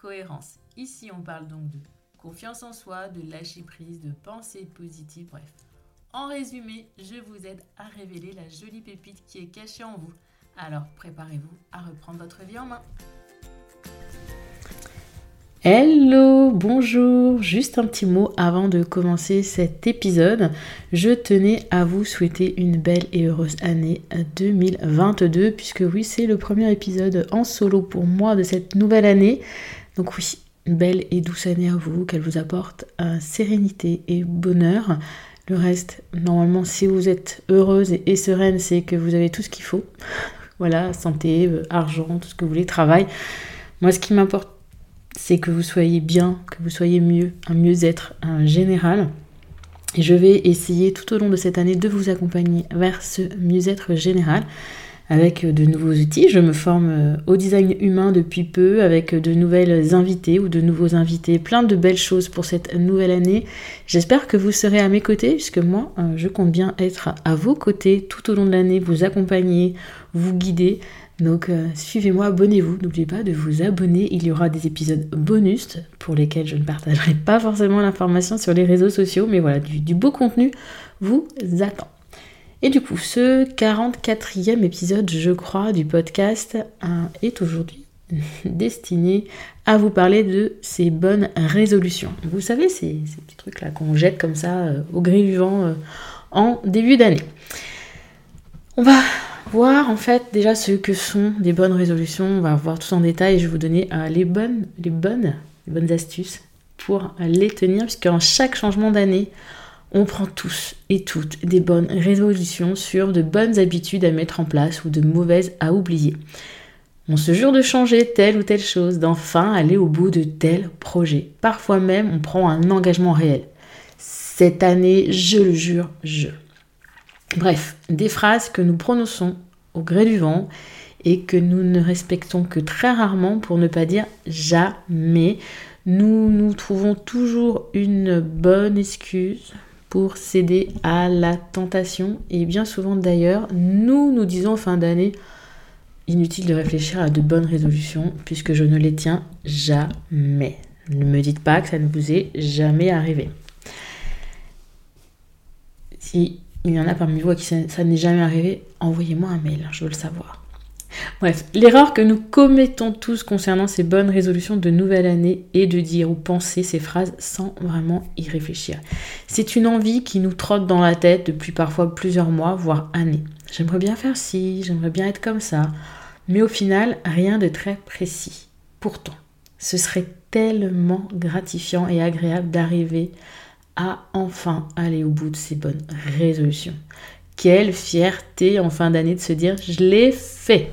cohérence. Ici, on parle donc de confiance en soi, de lâcher prise, de pensée positive, bref. En résumé, je vous aide à révéler la jolie pépite qui est cachée en vous. Alors préparez-vous à reprendre votre vie en main. Hello, bonjour, juste un petit mot avant de commencer cet épisode. Je tenais à vous souhaiter une belle et heureuse année 2022 puisque oui, c'est le premier épisode en solo pour moi de cette nouvelle année. Donc oui, belle et douce année à vous, qu'elle vous apporte sérénité et bonheur. Le reste, normalement, si vous êtes heureuse et, sereine, c'est que vous avez tout ce qu'il faut. Voilà, santé, euh, argent, tout ce que vous voulez, travail. Moi, ce qui m'importe c'est que vous soyez bien, que vous soyez mieux, un mieux-être général. Et je vais essayer tout au long de cette année de vous accompagner vers ce mieux-être général avec de nouveaux outils. Je me forme euh, au design humain depuis peu avec de nouvelles invités ou de nouveaux invités, plein de belles choses pour cette nouvelle année. J'espère que vous serez à mes côtés puisque moi, euh, je compte bien être à vos côtés tout au long de l'année, vous accompagner, vous guider donc euh, suivez-moi, abonnez-vous, n'oubliez pas de vous abonner, il y aura des épisodes bonus pour lesquels je ne partagerai pas forcément l'information sur les réseaux sociaux, mais voilà, du, beau contenu vous attend. Et du coup, ce 44e épisode, je crois, du podcast euh, est aujourd'hui destiné à vous parler de ces bonnes résolutions. Vous savez, ces, petits trucs-là qu'on jette comme ça euh, au gré du vent en début d'année. On va voir en fait déjà ce que sont des bonnes résolutions. On va voir tout en détail et je vais vous donner euh, les, bonnes, les, bonnes, les bonnes astuces pour les tenir, puisqu'en chaque changement d'année, on prend tous et toutes des bonnes résolutions sur de bonnes habitudes à mettre en place ou de mauvaises à oublier. On se jure de changer telle ou telle chose, d'enfin aller au bout de tel projet. Parfois même, on prend un engagement réel. Cette année, je le jure, je. Bref, des phrases que nous prononçons au gré du vent et que nous ne respectons que très rarement pour ne pas dire jamais. Nous nous trouvons toujours une bonne excuse pour céder à la tentation et bien souvent d'ailleurs, nous nous disons en fin d'année inutile de réfléchir à de bonnes résolutions puisque je ne les tiens jamais. Ne me dites pas que ça ne vous est jamais arrivé. Si il y en a parmi vous à qui ça, n'est jamais arrivé, envoyez-moi un mail, je veux le savoir. Bref, l'erreur que nous commettons tous concernant ces bonnes résolutions de nouvelle année est de dire ou penser ces phrases sans vraiment y réfléchir. C'est une envie qui nous trotte dans la tête depuis parfois plusieurs mois, voire années. J'aimerais bien faire ci, j'aimerais bien être comme ça, mais au final, rien de très précis. Pourtant, ce serait tellement gratifiant et agréable d'arriver à enfin aller au bout de ses bonnes résolutions. Quelle fierté en fin d'année de se dire je l'ai fait.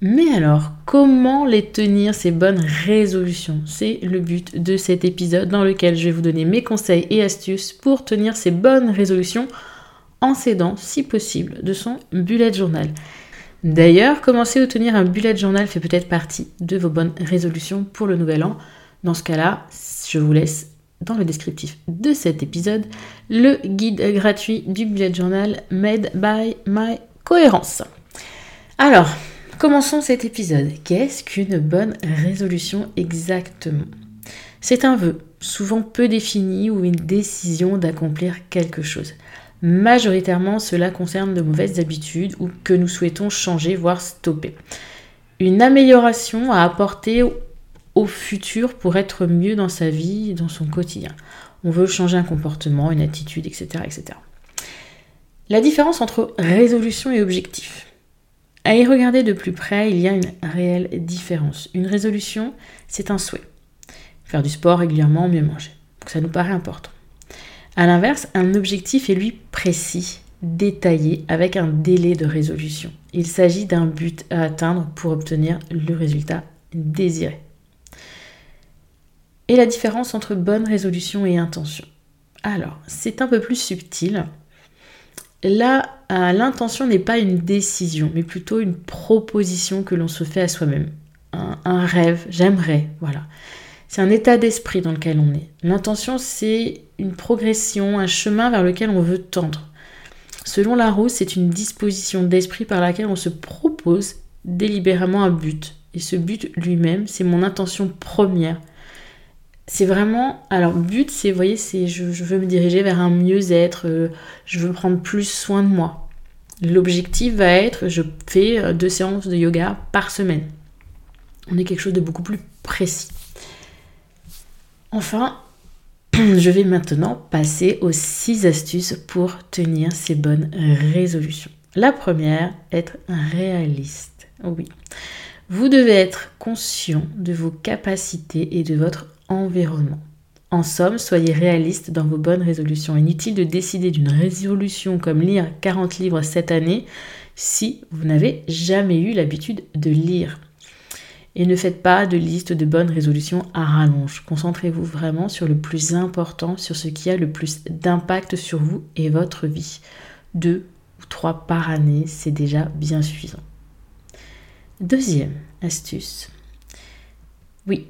Mais alors, comment les tenir ces bonnes résolutions? C'est le but de cet épisode dans lequel je vais vous donner mes conseils et astuces pour tenir ces bonnes résolutions en s'aidant, si possible, de son bullet journal. D'ailleurs, commencer à tenir un bullet journal fait peut-être partie de vos bonnes résolutions pour le nouvel an. Dans ce cas-là, je vous laisse dans le descriptif de cet épisode le guide gratuit du bullet journal Made by My Cohérence. Alors, commençons cet épisode. Qu'est-ce qu'une bonne résolution exactement? C'est un vœu, souvent peu défini ou une décision d'accomplir quelque chose. Majoritairement, cela concerne de mauvaises habitudes ou que nous souhaitons changer, voire stopper. Une amélioration à apporter au futur pour être mieux dans sa vie, dans son quotidien. On veut changer un comportement, une attitude, etc. etc. La différence entre résolution et objectif. À y regarder de plus près, il y a une réelle différence. Une résolution, c'est un souhait. Faire du sport régulièrement, mieux manger. Ça nous paraît important. A l'inverse, un objectif est lui précis, détaillé, avec un délai de résolution. Il s'agit d'un but à atteindre pour obtenir le résultat désiré. Et la différence entre bonne résolution et intention. Alors, c'est un peu plus subtil. Là, euh, l'intention n'est pas une décision, mais plutôt une proposition que l'on se fait à soi-même. Un, rêve, j'aimerais, voilà. C'est un état d'esprit dans lequel on est. L'intention, c'est une progression, un chemin vers lequel on veut tendre. Selon Larousse, c'est une disposition d'esprit par laquelle on se propose délibérément un but. Et ce but lui-même, c'est mon intention première c'est vraiment alors but c'est vous voyez c'est je, veux me diriger vers un mieux-être euh, je veux prendre plus soin de moi. L'objectif va être je fais euh, deux séances de yoga par semaine. On est quelque chose de beaucoup plus précis. Enfin je vais maintenant passer aux six astuces pour tenir ces bonnes résolutions. La première être réaliste. Oui. Vous devez être conscient de vos capacités et de votre environnement. En somme, soyez réaliste dans vos bonnes résolutions. Inutile de décider d'une résolution comme lire 40 livres cette année si vous n'avez jamais eu l'habitude de lire. Et ne faites pas de liste de bonnes résolutions à rallonge. Concentrez-vous vraiment sur le plus important, sur ce qui a le plus d'impact sur vous et votre vie. Deux ou trois par année, c'est déjà bien suffisant. Deuxième astuce. Oui,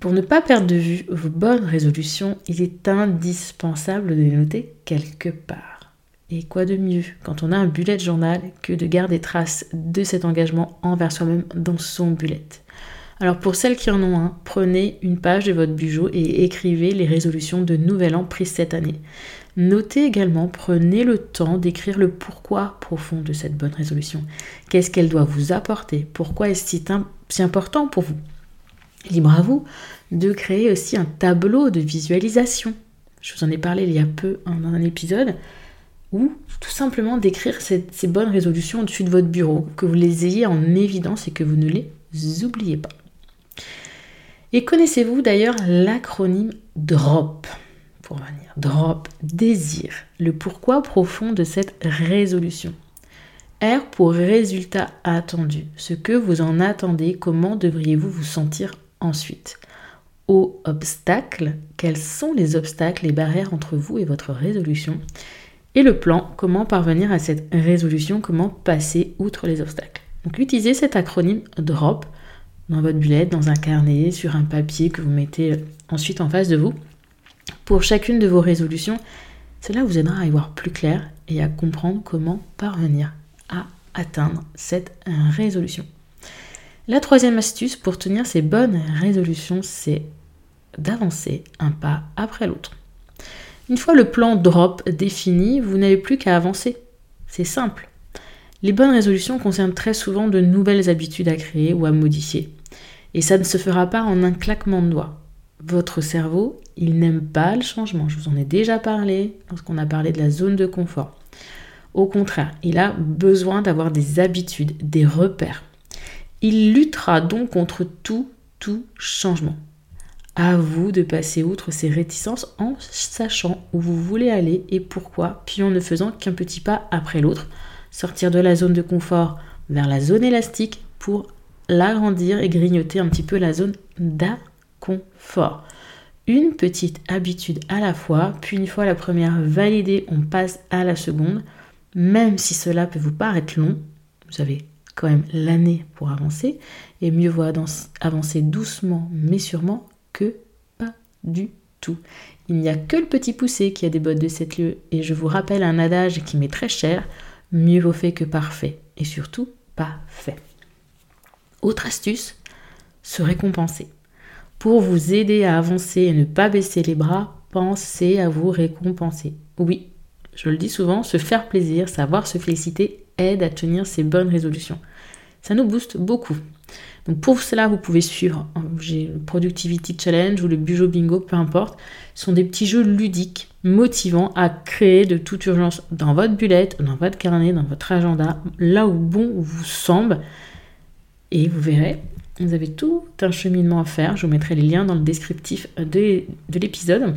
pour ne pas perdre de vue vos bonnes résolutions, il est indispensable de les noter quelque part. Et quoi de mieux quand on a un bullet journal que de garder trace de cet engagement envers soi-même dans son bullet? Alors pour celles qui en ont un, prenez une page de votre bureau et écrivez les résolutions de nouvel an prises cette année. Notez également, prenez le temps d'écrire le pourquoi profond de cette bonne résolution. Qu'est-ce qu'elle doit vous apporter? Pourquoi est-ce si important pour vous? Libre à vous de créer aussi un tableau de visualisation. Je vous en ai parlé il y a peu dans un épisode. Ou tout simplement d'écrire ces, bonnes résolutions au-dessus de votre bureau, que vous les ayez en évidence et que vous ne les oubliez pas. Et connaissez-vous d'ailleurs l'acronyme DROP? Pour venir, DROP, désir, le pourquoi profond de cette résolution. R pour résultat attendu, ce que vous en attendez, comment devriez-vous vous sentir ensuite. O obstacle, quels sont les obstacles, les barrières entre vous et votre résolution? Et le plan, comment parvenir à cette résolution, comment passer outre les obstacles? Donc utilisez cet acronyme DROP dans votre bullet, dans un carnet, sur un papier que vous mettez euh, ensuite en face de vous. Pour chacune de vos résolutions, cela vous aidera à y voir plus clair et à comprendre comment parvenir à atteindre cette résolution. La troisième astuce pour tenir ces bonnes résolutions, c'est d'avancer un pas après l'autre. Une fois le plan drop défini, vous n'avez plus qu'à avancer. C'est simple. Les bonnes résolutions concernent très souvent de nouvelles habitudes à créer ou à modifier. Et ça ne se fera pas en un claquement de doigts. Votre cerveau, il n'aime pas le changement. Je vous en ai déjà parlé lorsqu'on a parlé de la zone de confort. Au contraire, il a besoin d'avoir des habitudes, des repères. Il luttera donc contre tout, tout changement. À vous de passer outre ces réticences en sachant où vous voulez aller et pourquoi, puis en ne faisant qu'un petit pas après l'autre, sortir de la zone de confort vers la zone élastique pour l'agrandir et grignoter un petit peu la zone d'inconfort. Une petite habitude à la fois, puis une fois la première validée, on passe à la seconde. Même si cela peut vous paraître long, vous avez quand même l'année pour avancer, et mieux vaut avancer doucement mais sûrement que pas du tout. Il n'y a que le petit poussé qui a des bottes de 7 lieues, et je vous rappelle un adage qui m'est très cher, mieux vaut fait que parfait, et surtout pas fait. Autre astuce, se récompenser. Pour vous aider à avancer et ne pas baisser les bras, pensez à vous récompenser. Oui, je le dis souvent, se faire plaisir, savoir se féliciter aide à tenir ses bonnes résolutions. Ça nous booste beaucoup. Donc pour cela, vous pouvez suivre hein, le Productivity Challenge ou le Bujo Bingo, peu importe. Ce sont des petits jeux ludiques, motivants à créer de toute urgence dans votre bullet, dans votre carnet, dans votre agenda, là où bon vous semble. Et vous verrez, vous avez tout un cheminement à faire. Je vous mettrai les liens dans le descriptif de, de l'épisode.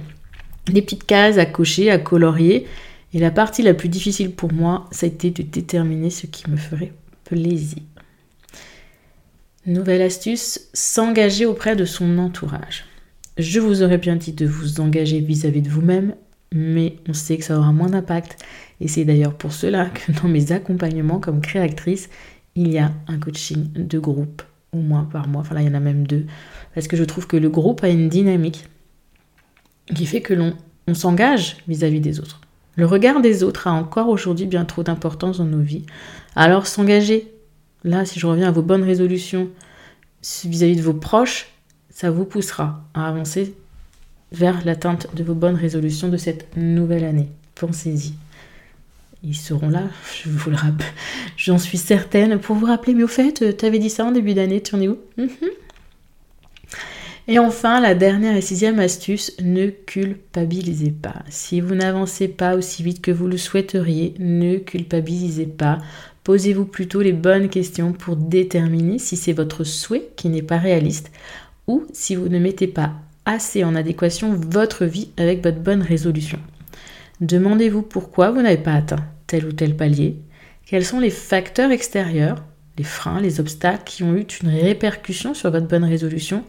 Des petites cases à cocher, à colorier. Et la partie la plus difficile pour moi, ça a été de déterminer ce qui me ferait plaisir. Nouvelle astuce, s'engager auprès de son entourage. Je vous aurais bien dit de vous engager vis-à-vis de vous-même, mais on sait que ça aura moins d'impact. Et c'est d'ailleurs pour cela que dans mes accompagnements comme créatrice, il y a un coaching de groupe, au moins par mois. Enfin là, il y en a même deux. Parce que je trouve que le groupe a une dynamique qui fait que l'on on s'engage vis-à-vis des autres. Le regard des autres a encore aujourd'hui bien trop d'importance dans nos vies. Alors s'engager, là, si je reviens à vos bonnes résolutions vis-à-vis de vos proches, ça vous poussera à avancer vers l'atteinte de vos bonnes résolutions de cette nouvelle année. Pensez-y. Ils seront là, je vous le rappelle. J'en suis certaine pour vous rappeler, mais au fait, tu avais dit ça en début d'année, tu en es où? Mhm. Et enfin, la dernière et sixième astuce, ne culpabilisez pas. Si vous n'avancez pas aussi vite que vous le souhaiteriez, ne culpabilisez pas. Posez-vous plutôt les bonnes questions pour déterminer si c'est votre souhait qui n'est pas réaliste ou si vous ne mettez pas assez en adéquation votre vie avec votre bonne résolution. Demandez-vous pourquoi vous n'avez pas atteint tel ou tel palier, quels sont les facteurs extérieurs, les freins, les obstacles qui ont eu une répercussion sur votre bonne résolution,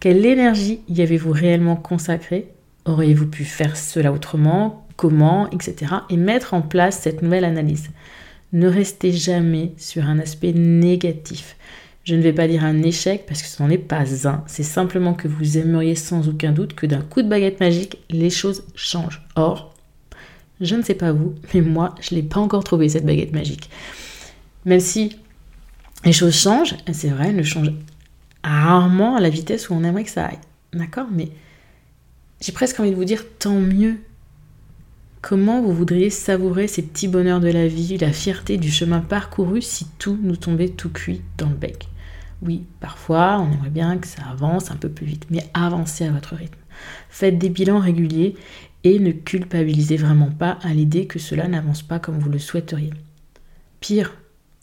quelle énergie y avez-vous réellement consacré Auriez-vous pu faire cela autrement? Comment? Etc. Et mettre en place cette nouvelle analyse. Ne restez jamais sur un aspect négatif. Je ne vais pas dire un échec parce que ce n'en est pas un. C'est simplement que vous aimeriez sans aucun doute que d'un coup de baguette magique, les choses changent. Or, je ne sais pas vous, mais moi, je ne l'ai pas encore trouvé cette baguette magique. Même si les choses changent, c'est vrai, elles ne changent rarement à la vitesse où on aimerait que ça aille. D'accord? Mais j'ai presque envie de vous dire tant mieux. Comment vous voudriez savourer ces petits bonheurs de la vie, la fierté du chemin parcouru si tout nous tombait tout cuit dans le bec? Oui, parfois, on aimerait bien que ça avance un peu plus vite, mais avancez à votre rythme. Faites des bilans réguliers et ne culpabilisez vraiment pas à l'idée que cela n'avance pas comme vous le souhaiteriez. Pire,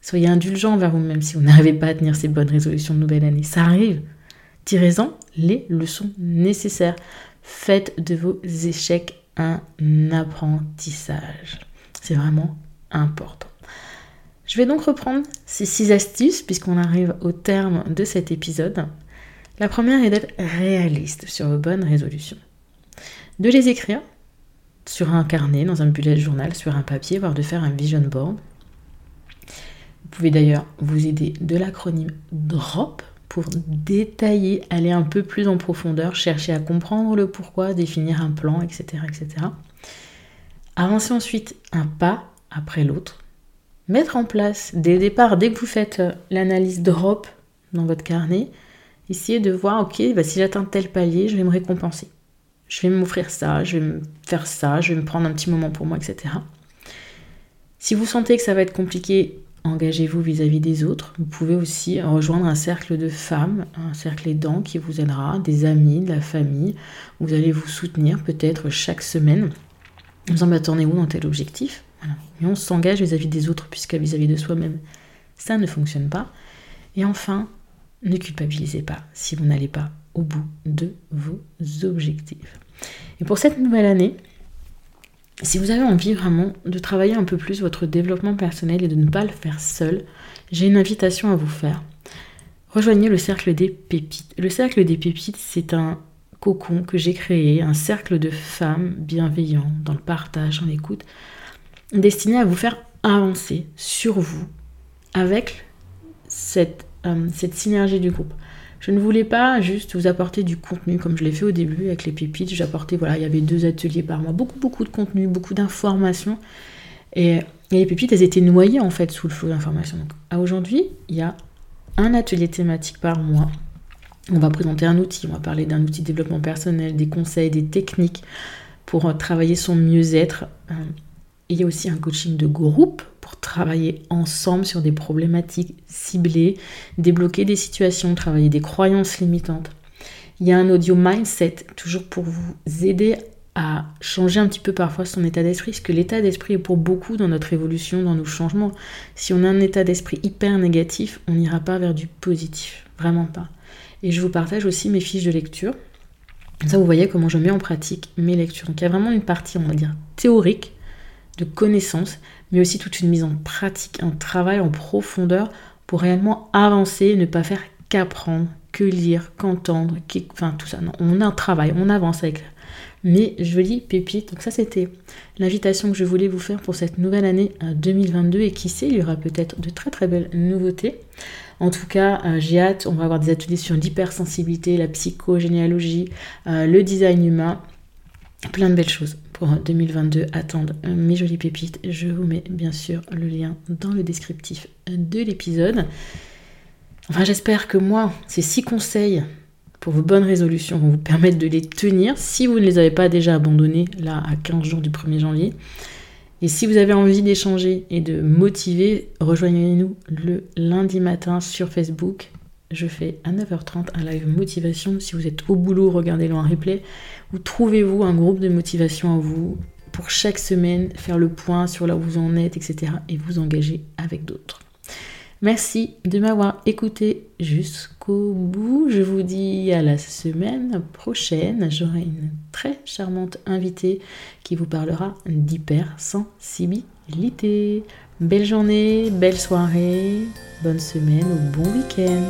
soyez indulgent envers vous-même si vous n'arrivez pas à tenir ces bonnes résolutions de nouvelle année. Ça arrive. Tirez-en les leçons nécessaires. Faites de vos échecs un apprentissage. C'est vraiment important. Je vais donc reprendre ces six astuces puisqu'on arrive au terme de cet épisode. La première est d'être réaliste sur vos bonnes résolutions. De les écrire sur un carnet, dans un bullet journal, sur un papier, voire de faire un vision board. Vous pouvez d'ailleurs vous aider de l'acronyme DROP pour détailler, aller un peu plus en profondeur, chercher à comprendre le pourquoi, définir un plan, etc. etc. Avancez ensuite un pas après l'autre. Mettre en place dès le départ, dès que vous faites l'analyse drop dans votre carnet, essayez de voir, ok, bah, si j'atteins tel palier, je vais me récompenser. Je vais m'offrir ça, je vais me faire ça, je vais me prendre un petit moment pour moi, etc. Si vous sentez que ça va être compliqué, engagez-vous vis-à-vis des autres. Vous pouvez aussi rejoindre un cercle de femmes, un cercle aidant qui vous aidera, des amis, de la famille. Vous allez vous soutenir peut-être chaque semaine en disant attendez où dans tel objectif Et on s'engage vis-à-vis des autres puisqu'à vis-à-vis de soi-même, ça ne fonctionne pas. Et enfin, ne culpabilisez pas si vous n'allez pas au bout de vos objectifs. Et pour cette nouvelle année, si vous avez envie vraiment de travailler un peu plus votre développement personnel et de ne pas le faire seul, j'ai une invitation à vous faire. Rejoignez le cercle des pépites. Le cercle des pépites, c'est un cocon que j'ai créé, un cercle de femmes bienveillantes dans le partage, en écoute, destiné à vous faire avancer sur vous avec cette, euh, cette synergie du groupe. Je ne voulais pas juste vous apporter du contenu comme je l'ai fait au début avec les pépites. J'apportais, voilà, il y avait deux ateliers par mois, beaucoup, beaucoup de contenu, beaucoup d'informations. Et, les pépites, elles étaient noyées en fait sous le flot d'informations. Aujourd'hui, il y a un atelier thématique par mois. On va présenter un outil, on va parler d'un outil de développement personnel, des conseils, des techniques pour travailler son mieux-être. Euh, il y a aussi un coaching de groupe pour travailler ensemble sur des problématiques ciblées, débloquer des situations, travailler des croyances limitantes. Il y a un audio mindset, toujours pour vous aider à changer un petit peu parfois son état d'esprit, parce que l'état d'esprit est pour beaucoup dans notre évolution, dans nos changements. Si on a un état d'esprit hyper négatif, on n'ira pas vers du positif, vraiment pas. Et je vous partage aussi mes fiches de lecture. Ça, vous voyez comment je mets en pratique mes lectures. Donc il y a vraiment une partie, on va dire, théorique, de connaissances, mais aussi toute une mise en pratique, un travail en profondeur pour réellement avancer, ne pas faire qu'apprendre, que lire, qu'entendre, enfin tout ça. On a un travail, on avance avec mes jolies pépites. Donc ça c'était l'invitation que je voulais vous faire pour cette nouvelle année 2022 euh, et qui sait, il y aura peut-être de très très belles nouveautés. En tout cas, euh, j'ai hâte, on va avoir des ateliers sur l'hypersensibilité, la psychogénéalogie, euh, le design humain, plein de belles choses pour 2022. Attendre mes jolies pépites. Je vous mets bien sûr le lien dans le descriptif de l'épisode. Enfin, j'espère que moi, ces six conseils pour vos bonnes résolutions vont vous permettre de les tenir si vous ne les avez pas déjà abandonnés là à 15 jours du 1er janvier. Et si vous avez envie d'échanger et de motiver, rejoignez-nous le lundi matin sur Facebook. Je fais à 9h30 un live motivation. Si vous êtes au boulot, regardez-le en replay. Ou trouvez-vous un groupe de motivation à vous pour chaque semaine faire le point sur là où vous en êtes, etc. et vous engager avec d'autres. Merci de m'avoir écouté jusqu'au bout. Je vous dis à la semaine prochaine. J'aurai une très charmante invitée qui vous parlera d'hypersensibilité. Belle journée, belle soirée, bonne semaine ou bon week-end.